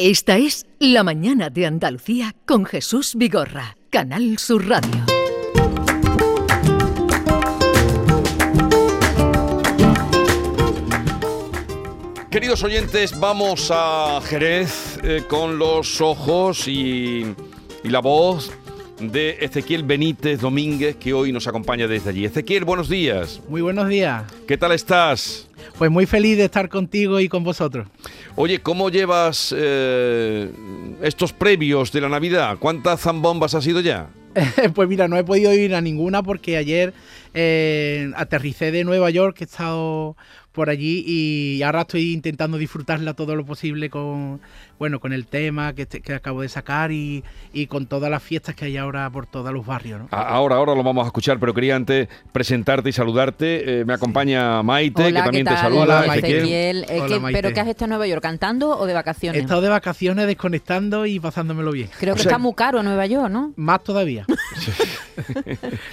Esta es La Mañana de Andalucía con Jesús Vigorra, Canal Sur Radio. Queridos oyentes, vamos a Jerez eh, con los ojos y, y la voz de Ezequiel Benítez Domínguez, que hoy nos acompaña desde allí. Ezequiel, buenos días. Muy buenos días. ¿Qué tal estás? Pues muy feliz de estar contigo y con vosotros. Oye, ¿cómo llevas eh, estos previos de la Navidad? ¿Cuántas zambombas has ido ya? pues mira, no he podido ir a ninguna porque ayer eh, aterricé de Nueva York, he estado por allí y ahora estoy intentando disfrutarla todo lo posible con, bueno, con el tema que, que acabo de sacar y, y, con todas las fiestas que hay ahora por todos los barrios. ¿no? Ahora, ahora lo vamos a escuchar, pero quería antes presentarte y saludarte. Eh, me acompaña Maite, Hola, que también ¿qué tal? te saluda. Hola, Ezequiel. Eh, Hola, ¿qué- Maite. ¿Pero qué has estado en Nueva York? ¿Cantando o de vacaciones? He estado de vacaciones desconectando y pasándomelo bien. Creo O que sea- está muy caro Nueva York, ¿no? Más todavía.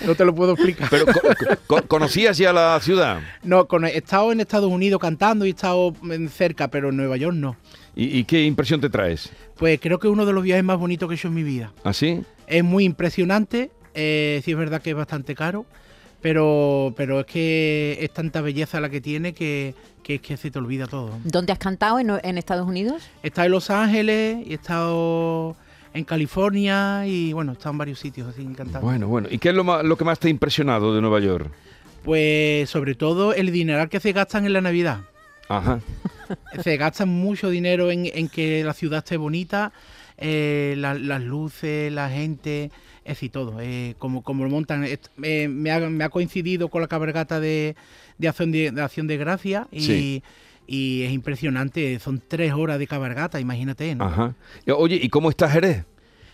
no te lo puedo explicar. Pero, co- co- ¿Conocías ya la ciudad? No, con- he estado en Estados Unidos cantando y he estado cerca, pero en Nueva York no. ¿Y, y qué impresión te traes? Pues creo que es uno de los viajes más bonitos que he hecho en mi vida. ¿Así? Es muy impresionante, eh, sí es verdad que es bastante caro, pero, pero es que es tanta belleza la que tiene que, que es que se te olvida todo. ¿Dónde has cantado en, en Estados Unidos? He estado en Los Ángeles y he estado en California y bueno, he estado en varios sitios así cantando. Bueno, bueno. ¿Y qué es lo, ma- lo que más te ha impresionado de Nueva York? Pues sobre todo el dineral que se gastan en la Navidad. Ajá. se gastan mucho dinero en, en que la ciudad esté bonita, eh, la- las luces, la gente, es decir, todo. eh, como, como lo montan. Eh, me, ha, me ha coincidido con la cabalgata de, de, acción, de, de Acción de Gracia y, Sí. Y es impresionante. Son tres horas de cabalgata, imagínate. ¿no? Ajá. Oye, ¿y cómo está Jerez?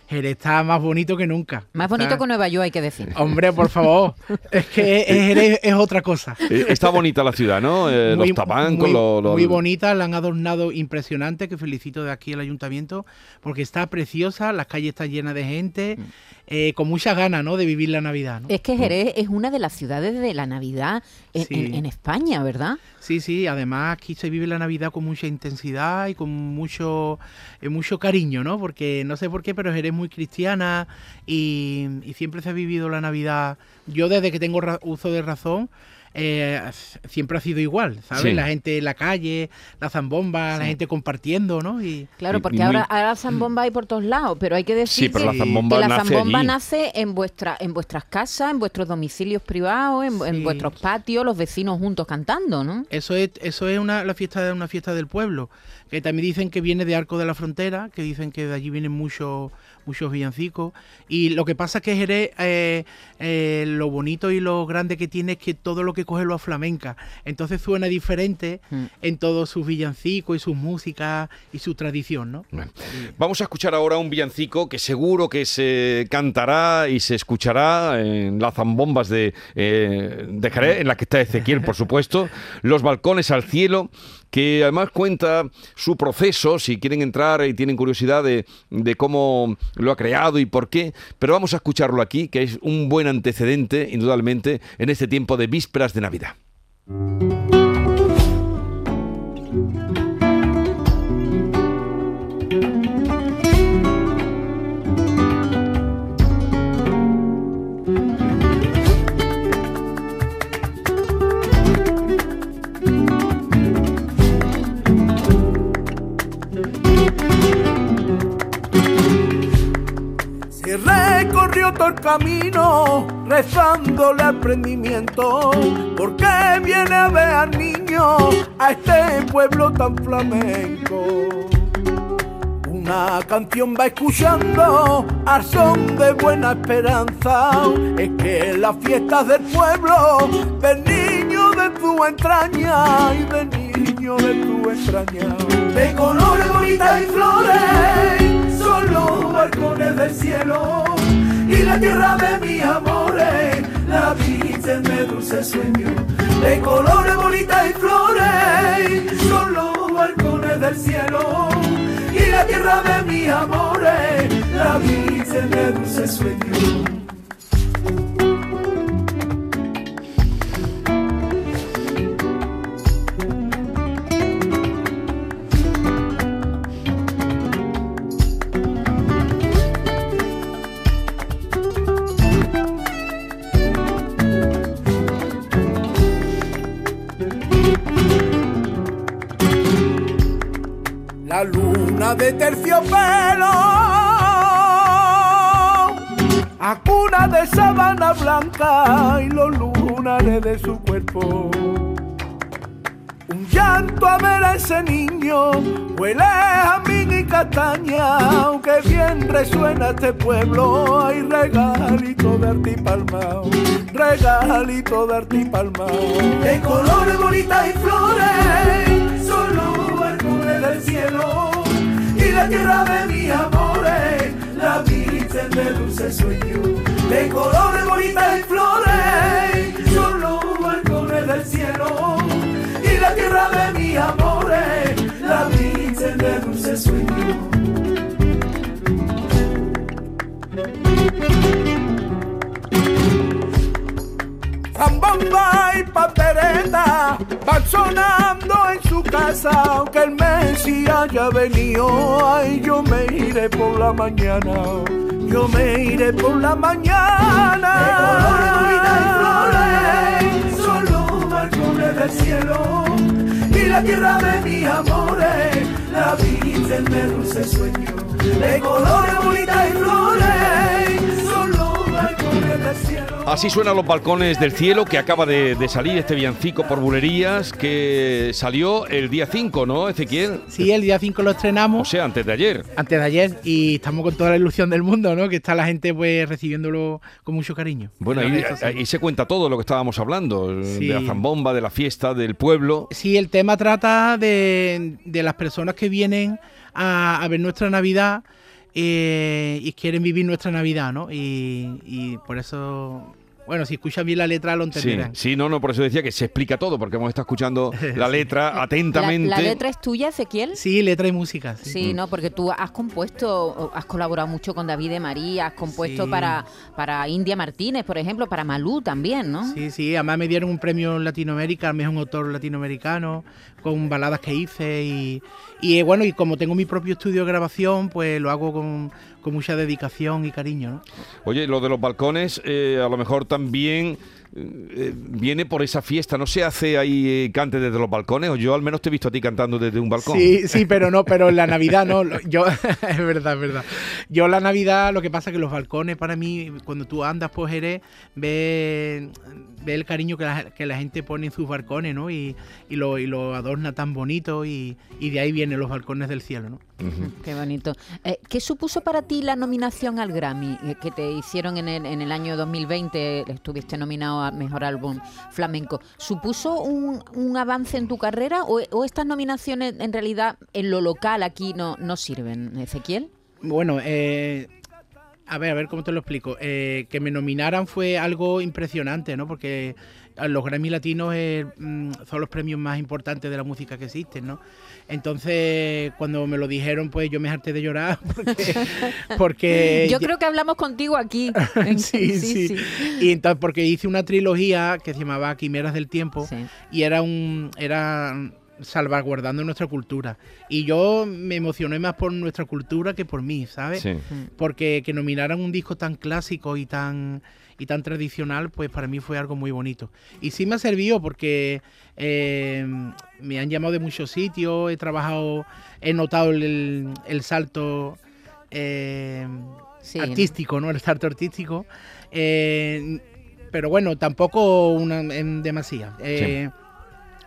Jerez está más bonito que nunca. Más bonito Está- que Nueva York, hay que decir. Hombre, por favor. es que Jerez es otra cosa. Eh, Está bonita la ciudad, ¿no? Eh, los tabancos, muy, los... los- muy bonita, la han adornado impresionante, que felicito de aquí al ayuntamiento, porque está preciosa, las calles están llenas de gente, Mm. eh, con muchas ganas ¿no? de vivir la Navidad. ¿no? Es que Jerez es una de las ciudades de la Navidad en, Sí. en- en España, ¿verdad? Sí, sí, además aquí se vive la Navidad con mucha intensidad y con mucho, eh, mucho cariño, ¿no? Porque no sé por qué, pero eres muy cristiana y, y siempre se ha vivido la Navidad. Yo desde que tengo uso de razón, eh, siempre ha sido igual, ¿sabes? Sí. La gente en la calle, la zambomba, la gente compartiendo, ¿no? Y Claro, Y- y porque muy- ahora, ahora zambomba hay por todos lados, pero hay que decir Sí, pero que, la zambomba que la nace zambomba allí. nace en, vuestra, en vuestras casas, en vuestros domicilios privados, en, en vuestros patios, los vecinos juntos cantando, ¿no? Eso es, eso es una, la fiesta de una fiesta del pueblo, que también dicen que viene de Arco de la Frontera, que dicen que de allí vienen muchos muchos villancicos. Y lo que pasa es que Jerez, eh, eh, lo bonito y lo grande que tiene es que todo lo que coge lo flamenca. Entonces suena diferente Mm. en todos sus villancicos y sus músicas y su tradición, ¿no? Bueno, Vamos a escuchar ahora un villancico que seguro que se cantará y se escuchará en las zambombas de, eh, de Jerez, en la que está Ezequiel, por supuesto, Los balcones al cielo, que además cuenta su proceso, si quieren entrar y tienen curiosidad de, cómo lo ha creado y por qué, pero vamos a escucharlo aquí, que es un buen antecedente, indudablemente, en este tiempo de vísperas de Navidad. Se recorrió todo el camino rezándole al prendimiento, porque viene a ver al niño a este pueblo tan flamenco. Una canción va escuchando al son de buena esperanza, es que las fiestas del pueblo, del niño de tu entraña y del niño de tu entraña. De colores bonitas y flores, los balcones del cielo y la tierra de mis amores, la Virgen de dulce sueño. De colores bonitas y flores, son los balcones del cielo y la tierra de mis amores, la Virgen de dulce sueño. Terciopelo, a cuna de sabana blanca y los lunares de su cuerpo. Un llanto a ver a ese niño, huele a mí y castaña, aunque bien resuena este pueblo, hay regalito de artipalmao, regalito de artipalmao. De colores bonitas y flores, la tierra de mis amores, la virgen de dulce sueño. De colores bonitas y flores, son los balcones del cielo, y la tierra de mis amores, la virgen de dulce sueño. Zambomba y papereta van sonando en su casa, aunque el Messi haya venido, ay, yo me iré por la mañana, yo me iré por la mañana. De colores, flores, son los balcones del cielo y la tierra de mis amores, la virgen de dulce sueño. De colores bonitas y flores, Así suenan los balcones del cielo que acaba de, de salir este villancico por bulerías que salió el día 5, ¿no, Ezequiel? Sí, el día 5 lo O estrenamos. sea, antes de ayer. Antes de ayer y estamos con toda la ilusión del mundo, ¿no? Que está la gente pues recibiéndolo con mucho cariño. Bueno, ahí, se cuenta todo lo que estábamos hablando, Sí. de la zambomba, de la fiesta, del pueblo. Sí, el tema trata de, de las personas que vienen a, a ver nuestra Navidad eh, y quieren vivir nuestra Navidad, ¿no? Y, y por eso, bueno, si escuchan bien la letra lo entenderán. sí, no, no, por eso decía que se explica todo, porque hemos estado escuchando la letra atentamente. la letra es tuya, Ezequiel? Sí, letra y música. Sí. Sí, no, porque tú has compuesto, has colaborado mucho con David de María, has compuesto Sí. para, para India Martínez, por ejemplo, para Malú también, ¿no? Sí, sí, además me dieron un premio en Latinoamérica, al mejor autor latinoamericano, con baladas que hice y, y, eh, bueno, y como tengo mi propio estudio de grabación, pues lo hago con, con mucha dedicación y cariño, ¿no? Oye, lo de los balcones, eh, a lo mejor también también eh, viene por esa fiesta. ¿No se hace ahí eh, cante desde los balcones? O yo al menos te he visto a ti cantando desde un balcón. Sí, sí, pero no, pero en la Navidad no. lo- Yo, es verdad, es verdad. Yo la Navidad, lo que pasa es que los balcones para mí, cuando tú andas por Jerez, ves ve el cariño que la, que la gente pone en sus balcones, ¿no? Y, y, lo, y lo adorna tan bonito y, y de ahí vienen los balcones del cielo, ¿no? Qué bonito. Eh, ¿Qué supuso para ti la nominación al Grammy que te hicieron en el, en el año 2020? Estuviste nominado Mejor Álbum Flamenco. ¿Supuso un, un avance en tu carrera o, estas nominaciones en realidad en lo local aquí no, no sirven, Ezequiel? Bueno, eh, a ver, a ver cómo te lo explico. Eh, que me nominaran fue algo impresionante, ¿no? Porque los Grammy Latinos eh, mm, son los premios más importantes de la música que existen, ¿no? Entonces, cuando me lo dijeron, pues yo me harté de llorar porque... porque Yo ya- creo que hablamos contigo aquí. sí, sí, Y entonces, porque hice una trilogía que se llamaba Quimeras del Tiempo Sí. y era un era salvaguardando nuestra cultura. Y yo me emocioné más por nuestra cultura que por mí, ¿sabes? Sí. Porque que nominaran un disco tan clásico y tan y tan tradicional, pues para mí fue algo muy bonito. Y sí me ha servido porque eh, me han llamado de muchos sitios, he trabajado, he notado el, el- el salto eh, Sí. artístico, ¿no? El salto artístico. Eh, pero bueno, tampoco una, en demasía. Eh,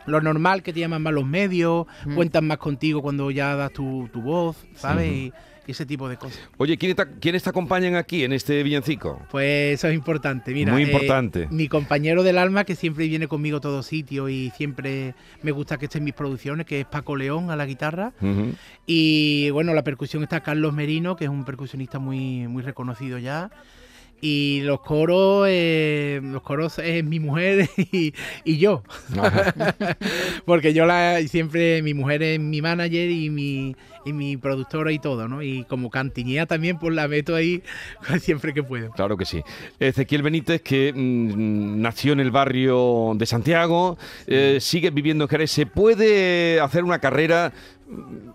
Lo normal que te llaman más los medios, Mm. cuentan más contigo cuando ya das tu, tu voz, ¿sabes? Ujú. y, y ese tipo de cosas. Oye, ¿quiénes te, quiénes te acompañan aquí en este villancico? Pues eso es importante. Mira, Muy eh, importante. mi compañero del alma, que siempre viene conmigo a todos sitios y siempre me gusta que esté en mis producciones, que es Paco León a la guitarra. Y bueno, la percusión está Carlos Merino, que es un percusionista muy, muy reconocido ya. Y los coros, eh, los coros es mi mujer y, y yo. Porque yo la siempre, mi mujer es mi manager y mi, y mi productora y todo, ¿no? Y como cantiñea también, pues la meto ahí siempre que puedo. Claro que sí. Ezequiel Benítez, que mm, nació en el barrio de Santiago, eh, sigue viviendo en Jerez. ¿Se puede hacer una carrera mm,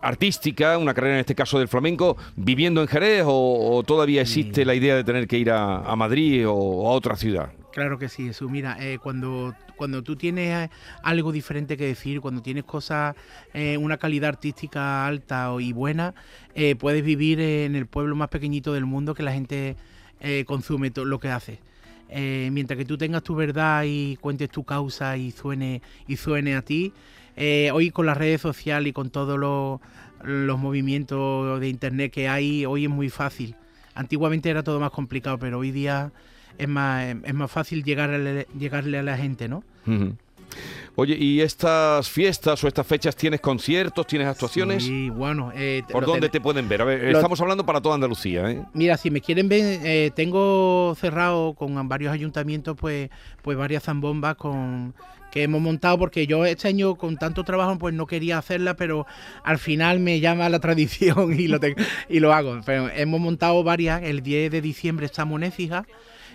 artística, una carrera en este caso del flamenco, viviendo en Jerez o, o todavía existe la idea de tener que ir a, a Madrid o, a otra ciudad? Claro que sí, Jesús. Mira, eh, cuando, cuando tú tienes eh, algo diferente que decir, cuando tienes cosas, eh, una calidad artística alta o- y buena, eh, puedes vivir en el pueblo más pequeñito del mundo que la gente consume todo lo que haces. Mientras que tú tengas tu verdad y cuentes tu causa y suene, y suene a ti, eh, hoy con las redes sociales y con todos los, los movimientos de internet que hay, hoy es muy fácil. Antiguamente era todo más complicado, pero hoy día es más, es más fácil llegarle, llegarle a la gente, ¿no? Oye, ¿y estas fiestas o estas fechas tienes conciertos, tienes actuaciones? Sí, bueno. eh, ¿Por dónde te pueden ver? A ver, lo- estamos hablando para toda Andalucía, ¿eh? Mira, si me quieren ver, eh, tengo cerrado con varios ayuntamientos, pues, pues varias zambombas con que hemos montado porque yo este año con tanto trabajo pues no quería hacerla pero al final me llama la tradición y lo tengo- y lo hago pero hemos montado varias el 10 de diciembre estamos en Écija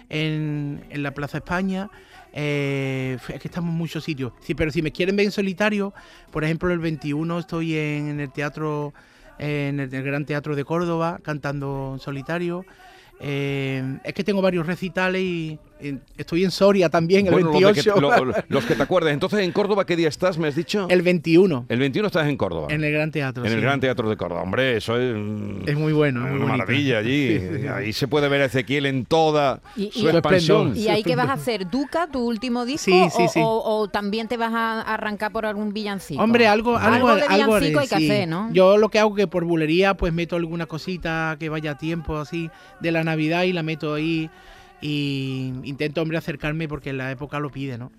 en, en la Plaza España eh, es que estamos en muchos sitios. Sí pero si me quieren ver en solitario por ejemplo el 21 estoy en, el teatro en el, el Gran Teatro de Córdoba cantando en solitario. Eh, es que tengo varios recitales y, estoy en Soria también el Bueno, los, de 28 que, lo- los que te acuerdes. Entonces, ¿en Córdoba qué día estás, me has dicho? el 21 El 21 estás en Córdoba. en el Gran Teatro En el. Gran Teatro de Córdoba. Hombre, eso es... es muy bueno es muy una bonito. maravilla allí. Sí, sí, sí. Ahí se puede ver a Ezequiel en toda Y- su y- expansión. ¿Y ahí qué vas a hacer? ¿Duca, tu último disco? Sí, sí, o, sí. o- o también te vas a arrancar por algún villancico? Hombre, algo, algo, Algo de algo villancico hay que sí. hacer, ¿no? Yo lo que hago que por bulería, pues meto alguna cosita que vaya a tiempo así de la Navidad y la meto ahí y intento, hombre, acercarme porque la época lo pide, ¿no?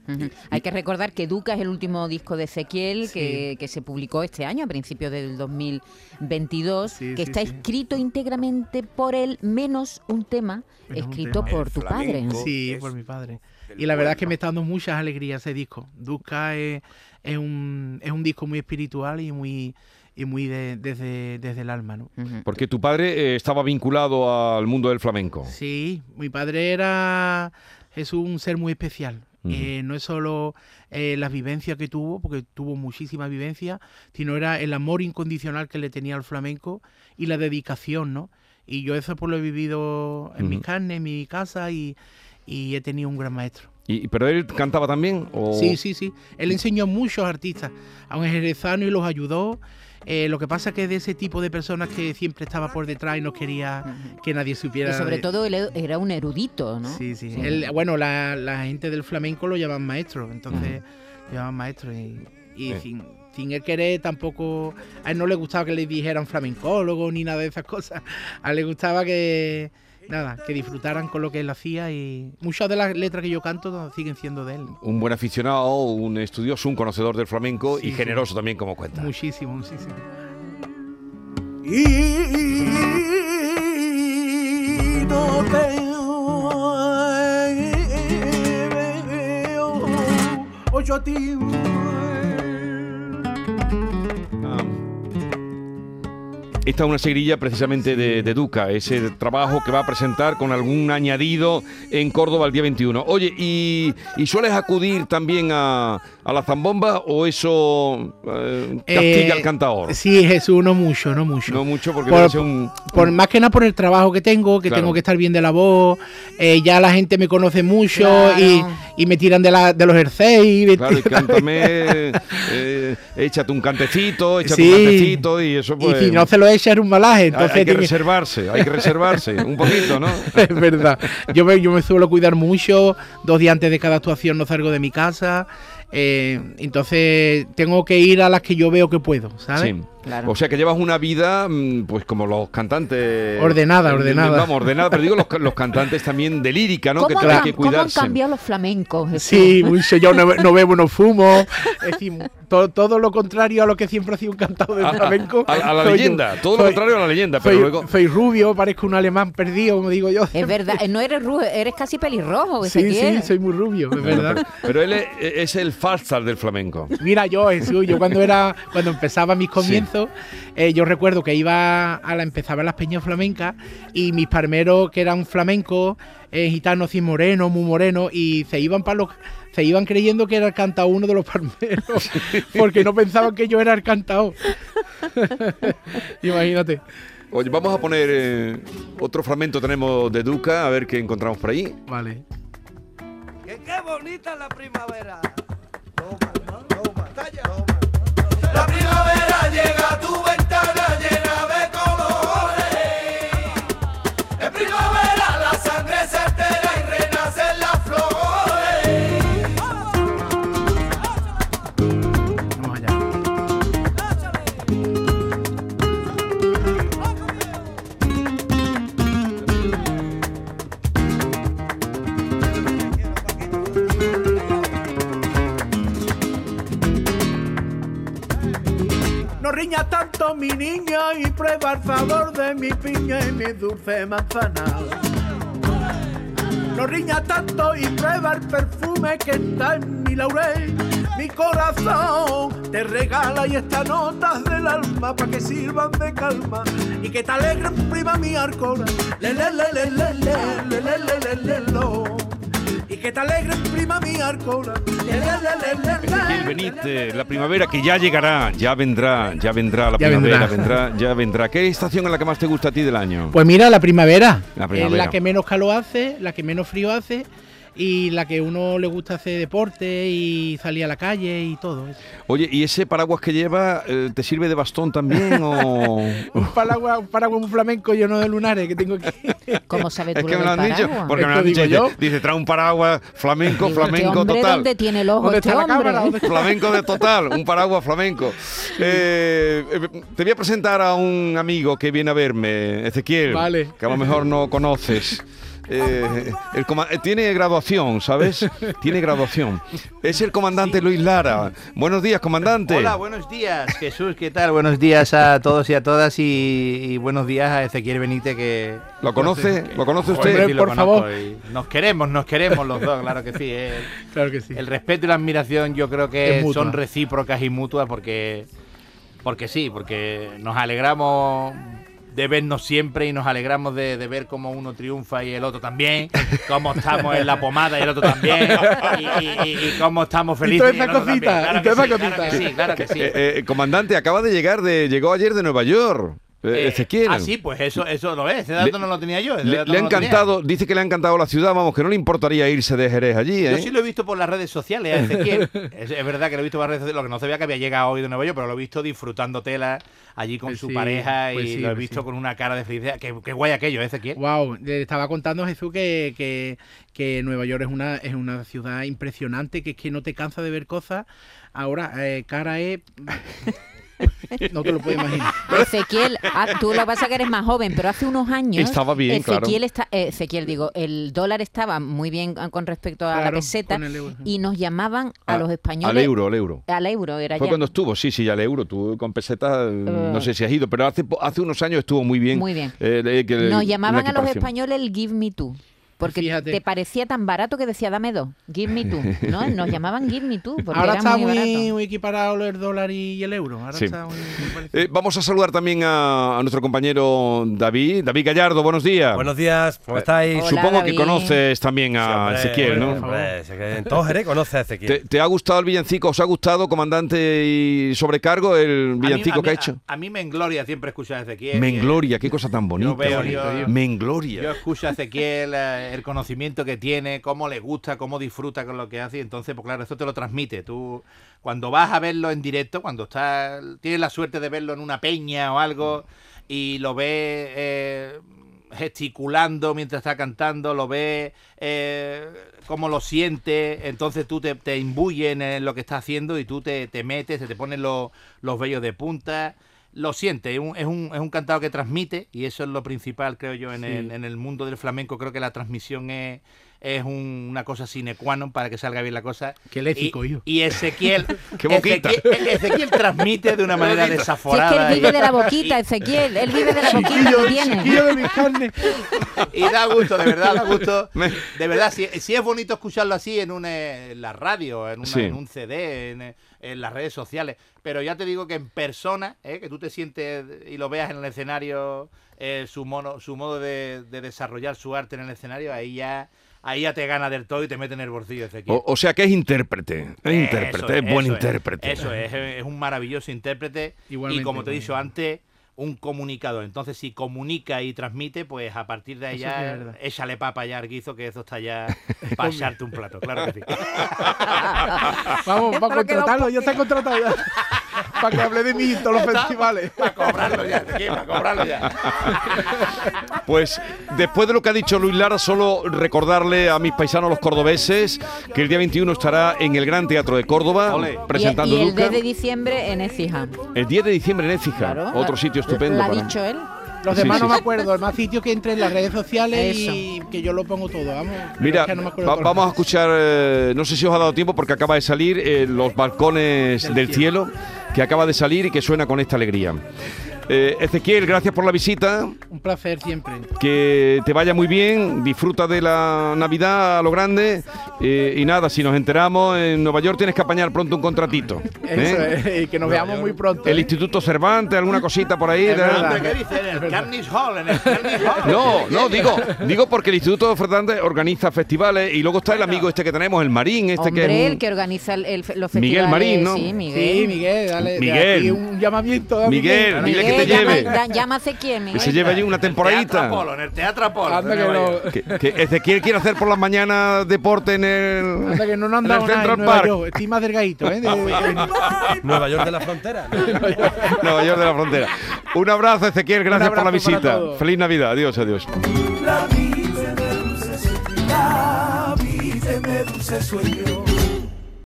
Hay que recordar que Duca es el último disco de Ezequiel Sí. que, que se publicó este año, a principios del 2022, Sí, que sí, está sí. escrito íntegramente por él, menos un tema Menos un escrito tema. por El tu padre. Sí, es por mi padre. Y la verdad es que me está dando muchas alegrías ese disco. Duca es, es un, es un disco muy espiritual y muy, y muy de- desde, desde el alma, ¿no? Porque tu padre eh, estaba vinculado al mundo del flamenco. Sí, mi padre era Jesús un ser muy especial. Ujú. Eh, no es solo eh, las vivencias que tuvo, porque tuvo muchísimas vivencias, sino era el amor incondicional que le tenía al flamenco y la dedicación, ¿no? Y yo eso pues lo he vivido en mis Ujú. carnes, en mi casa y, y he tenido un gran maestro. Y, ¿Pero él cantaba también? O... Sí, sí, sí. Él enseñó a muchos artistas, a un jerezano y los ayudó. Eh, lo que pasa que de ese tipo de personas que siempre estaba por detrás y no quería que nadie Y supiera. sobre de- todo él era un erudito, ¿no? Sí, sí. Él- bueno, la, la gente del flamenco lo llaman maestro, entonces lo llaman maestro y, y Sí. sin, sin él querer tampoco... A él no le gustaba que le dijeran flamencólogo ni nada de esas cosas. A él le gustaba que... Nada, que disfrutaran con lo que él hacía y muchas de las letras que yo canto siguen siendo de él. Un buen aficionado, un estudioso, un conocedor del flamenco Sí, y sí. generoso también, como cuenta. Muchísimo, muchísimo. y no te veo ocho a Esta es una seguirilla precisamente de, de Duca, ese trabajo que va a presentar con algún añadido en Córdoba el día 21. Oye, ¿y, y sueles acudir también a, a la zambomba o eso eh, castiga Eh, al cantador? Sí, Jesús, no mucho, no mucho. No mucho porque Por- un... Por más que nada por el trabajo que tengo, que Claro. tengo que estar bien de la voz, eh, ya la gente me conoce mucho Claro. y, y me tiran de, la, de los jerseys. Claro, y cántame, eh, échate un cantecito, échate Sí. un cantecito y eso pues... y si no se lo echa es un malaje, hay- entonces hay, que tiene- reservarse, hay que reservarse un poquito, ¿no? es verdad. Yo me, yo me suelo cuidar mucho, dos días antes de cada actuación no salgo de mi casa, eh, entonces tengo que ir a las que yo veo que puedo, ¿sabes? Sí. Claro. O sea que llevas una vida, mm, pues como los cantantes. Ordenada, Eh, ordenada. Vamos, ordenada, pero digo los, los cantantes también de lírica, ¿no? Que ¿Cómo, tienen han, que cómo han cuidarse. cambiado los flamencos? Jesús? Sí, mucho. Yo no, no bebo, no fumo. Es decir, todo, todo lo contrario a lo que siempre ha sido un cantado de flamenco. a- a la soy leyenda, todo lo contrario a la leyenda, pero soy, luego. soy rubio, parezco un alemán perdido, como digo yo. Es verdad, eh, no eres rujo, eres casi pelirrojo, Sí, sí, soy muy rubio, es verdad. pero, pero él es, es el falsar del flamenco. Mira, yo, Jesús, yo cuando era, cuando empezaba mis comienzos, eh, yo recuerdo que iba a la, empezaba las peñas flamencas y mis parmeros, que eran flamencos, eh, gitanos y morenos, muy morenos, y se iban para los se iban creyendo que era el cantao uno de los parmeros, porque no pensaban que yo era el cantao. Imagínate. Oye, vamos a poner eh, otro fragmento tenemos de Duca, a ver qué encontramos por ahí. Vale. bonita es la primavera. La primavera llega tu mi niña y prueba el sabor de mi piña y mi dulce manzana. No riña tanto y prueba el perfume que está en mi laurel. Mi corazón te regala y estas notas del alma para que sirvan de calma y que te alegren prima mi arcona. Le le le le le le le le le le le lo. Y que te alegren prima le. Benítez, la primavera que ya llegará, ya vendrá, ya vendrá la Ya primavera, vendrá. vendrá, ya vendrá. ¿Qué estación es la que más te gusta a ti del año? Pues mira, la primavera. La Es primavera. la que menos calor hace, la que menos frío hace y la que uno le gusta hacer deporte y salir a la calle y todo. Oye, ¿y ese paraguas que lleva eh, te sirve de bastón también o...? Un paraguas, un paraguas muy flamenco lleno de lunares que tengo aquí. ¿Cómo sabes Es tú que lo me lo han dicho, porque me lo han dicho, yo. dice, trae un paraguas flamenco, Digo, flamenco este hombre, total. ¿dónde tiene el ojo ¿Dónde este está la cámara? ¿Dónde está? Flamenco de total, un paraguas flamenco. Eh, eh, te voy a presentar a un amigo que viene a verme, Ezequiel, Vale. que a lo mejor no conoces. Eh, el eh, tiene graduación, ¿sabes? Tiene graduación. Es el comandante Luis Lara. Buenos días, comandante. Hola, buenos días, Jesús, ¿qué tal? Buenos días a todos y a todas y, y buenos días a Ezequiel Benítez que... ¿Lo conoce? ¿Lo conoce Hombre, usted? Sí, lo por favor. Nos queremos, nos queremos los dos, claro que sí. eh. Claro que sí. El respeto y la admiración yo creo que son recíprocas y mutuas porque, porque sí, porque nos alegramos de vernos siempre y nos alegramos de, de ver cómo uno triunfa y el otro también, cómo estamos en la pomada y el otro también, y, y- y- y cómo estamos felices. toda y esa el otro cosita. Claro y que toda sí, esa claro que sí, claro que sí. Eh, eh, comandante, acaba de llegar de. llegó ayer de Nueva York. Eh, Eh, Ezequiel. Ah, sí, pues eso, eso lo es. Ese dato Le- no lo tenía yo. Le, ha no encantado, dice que le ha encantado la ciudad, vamos, que no le importaría irse de Jerez allí, ¿eh? Yo sí lo he visto por las redes sociales, a Ezequiel. es, es verdad que lo he visto por las redes sociales. Lo que no sabía que había llegado hoy de Nueva York, pero lo he visto disfrutando tela allí con Pues su sí, pareja pues y sí, lo he pues visto sí. con una cara de felicidad. Qué, qué guay aquello, ¿eh, Ezequiel. Wow, le estaba contando Jesús que, que, que Nueva York es una, es una ciudad impresionante, que es que no te cansa de ver cosas. Ahora, eh, cara es... no te lo puedo imaginar. Ezequiel, ah, tú lo que pasa es que eres más joven, pero hace unos años. Estaba bien, claro. Ezequiel, está, eh, Ezequiel, digo, el dólar estaba muy bien con respecto a la Claro, peseta y nos llamaban a, A- los españoles. Al euro, al euro. Al euro, era Fue ya. cuando estuvo, sí, sí, al euro. Tú con pesetas, no sé si has ido, pero hace, po- hace unos años estuvo muy bien. Muy bien. eh, que- Nos la llamaban a los españoles el Give Me Two. Porque Fíjate. te parecía tan barato que decía dame dos. Give me two. ¿no? Nos llamaban Give me two. Porque Ahora era está muy, muy, equiparado el dólar y el euro. Ahora Sí. está muy, muy parecido. Eh, vamos a saludar también a, a nuestro compañero David. David Gallardo, buenos días. Buenos días, ¿cómo estáis? Hola, Supongo que conoces también a Sí, hombre, Ezequiel, ¿no? hombre, en todo Jerez conoce a ¿Te, Ezequiel. te ha gustado el villancico? ¿Os ha gustado, comandante y sobrecargo, el A mí- villancico mí- que ha hecho? A, a mí me engloria siempre escuchar a Ezequiel. Me que- engloria, qué cosa tan bonita. veo, yo- Me Yo engloria. escucho a Ezequiel, eh, el conocimiento que tiene, cómo le gusta, cómo disfruta con lo que hace, y entonces, pues claro, eso te lo transmite. Tú, cuando vas a verlo en directo, cuando estás, tienes la suerte de verlo en una peña o algo, y lo ves eh, gesticulando mientras está cantando, lo ves eh, cómo lo siente, entonces tú te, te en lo que está haciendo y tú te, te metes, se te ponen los vellos de punta lo siente, es un, es, un, es un cantado que transmite y eso es lo principal, creo yo, en, el, en el mundo del flamenco. Creo que la transmisión es, es un- una cosa sine qua non para que salga bien la cosa. Qué léxico, y, yo. y Ezequiel, Qué boquita. Ezequiel, Ezequiel transmite de una manera Si es que desaforada. él vive de la boquita, Ezequiel. Él vive de la boquita que tiene. chiquillo de mi carne. y da gusto, de verdad, da gusto. De verdad, si, si es bonito escucharlo así en, una, en la radio, en, una- Sí. en un CD, en, en las redes sociales. Pero ya te digo que en persona, ¿eh? que tú te sientes y lo veas en el escenario, eh, su, mono, su modo de, de desarrollar su arte en el escenario, ahí ya, ahí ya te gana del todo y te mete en el bolsillo, Ezequiel. O, o sea que es intérprete. Es intérprete, es, buen eso intérprete. Eso es, es un maravilloso intérprete. Igualmente, y como te he dicho antes, un comunicador. Entonces, si comunica y transmite, pues a partir de ahí Eso sí échale papa ya, Arguizo, que eso está ya para echarte un plato. Claro que sí. Vamos, para contratarlo, lo- ya está contratado ya. para que hable de mí en todos los festivales. Para cobrarlo ya, para cobrarlo ya. Pues después de lo que ha dicho Luis Lara, solo recordarle a mis paisanos los cordobeses que el día 21 estará en el Gran Teatro de Córdoba Ole. presentando y, y el Luca. 10 de diciembre en Écija. El 10 de diciembre en Écija, Claro. otro sitio estupendo. Lo ha dicho él. Los Sí, demás sí, no me acuerdo, el más sitio que entre en las redes sociales y que yo lo pongo todo, vamos. Mira, es que no me acuerdo va- vamos a escuchar, eh, no sé si os ha dado tiempo porque acaba de salir eh, Los Balcones del, Del cielo. que acaba de salir y que suena con esta alegría. Eh, Ezequiel, gracias por la visita, Un placer siempre. que te vaya muy bien, disfruta de la Navidad a lo grande eh, y nada, si nos enteramos, en Nueva York tienes que apañar pronto un contratito. Eso ¿eh? es, y que nos veamos muy pronto. El ¿eh? Instituto Cervantes, alguna cosita por ahí. ¿Qué dicen? En el Carnegie Hall, en el Carnegie Hall. No, no, digo, digo porque el Instituto Cervantes organiza festivales y luego está el amigo este que tenemos, el Marín, este Hombre, que es un- el que organiza el, el- los festivales. Miguel Marín, ¿no? Sí, Miguel. Sí, Miguel, dale. Miguel. aquí un llamamiento. a Miguel, dile que te llama- lleve. Llámase quién, que se lleve allí una temporadita. En el Teatro. Anda que no. Que, que Ezequiel quiere hacer por las mañanas deporte en el, anda que no han en el dado nada en Central Nueva Park, York. Estoy más delgadito, ¿eh? De- de- Nueva York de la frontera. Nueva York de la frontera. Un abrazo, Ezequiel, gracias por la visita. Feliz Navidad, adiós, adiós. La vida de dulce sueño, la vida de dulce sueño.